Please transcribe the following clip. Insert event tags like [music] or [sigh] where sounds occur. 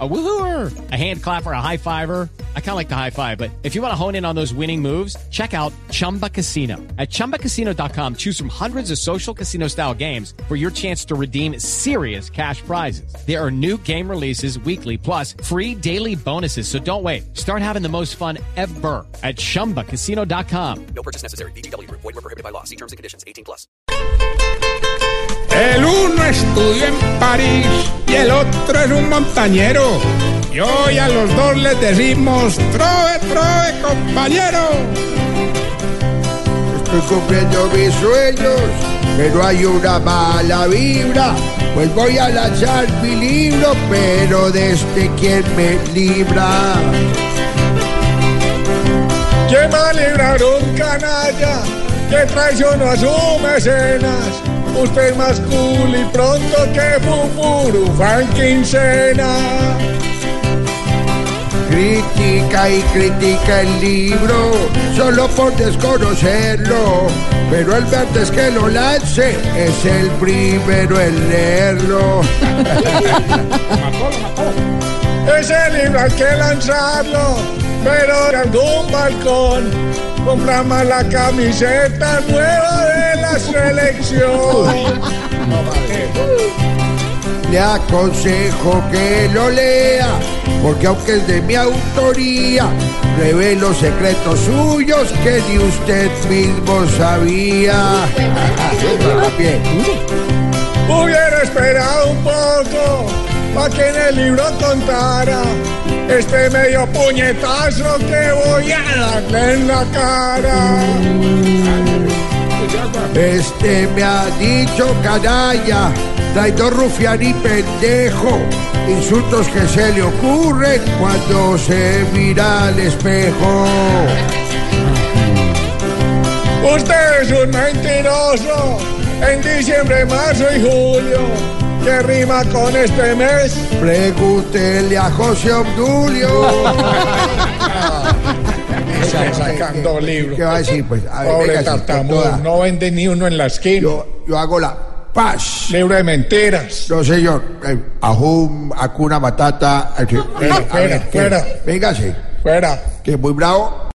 A woohooer, a hand clapper, a high fiver. I kind of like the high five, but if you want to hone in on those winning moves, check out Chumba Casino. At chumbacasino.com, choose from hundreds of social casino style games for your chance to redeem serious cash prizes. There are new game releases weekly, plus free daily bonuses. So don't wait. Start having the most fun ever at chumbacasino.com. No purchase necessary. BGW. Void were prohibited by law. See terms and conditions. 18 plus. El uno estudió en París y el otro es un montañero. Y hoy a los dos les decimos, trove, trove, compañero. Estoy cumpliendo mis sueños, pero hay una mala vibra. Pues voy a lanzar mi libro, pero desde quien me libra. ¿Quién va a librar un canalla que traicionó a su mecenas? Usted es más cool y pronto que Fufuru fan quincena. Critica y critica el libro, solo por desconocerlo. Pero el verde es que lo lance, es el primero en leerlo. [laughs] Ese libro hay que lanzarlo, pero en algún balcón compramos la camiseta nueva de la selección. Le aconsejo que lo lea, porque aunque es de mi autoría, revelo secretos suyos que ni usted mismo sabía. Bien. Hubiera esperado un poco para que en el libro contara este medio puñetazo que voy a darle en la cara. Este me ha dicho canalla, traidor, rufián y pendejo. Insultos que se le ocurren cuando se mira al espejo. Usted es un mentiroso en diciembre, marzo y julio. que rima con este mes? Pregúntele a José Obdulio. [laughs] Sacando libros. ¿Qué va a decir? Pues, a ver, Pobre venga, tartamudo, toda. no vende ni uno en la esquina. Yo, yo hago la paz. Libro de mentiras. No, señor. Eh, Ajum, Acuna Matata. eh, sí. Fuera, fuera, fuera. Véngase. Fuera. Que muy bravo.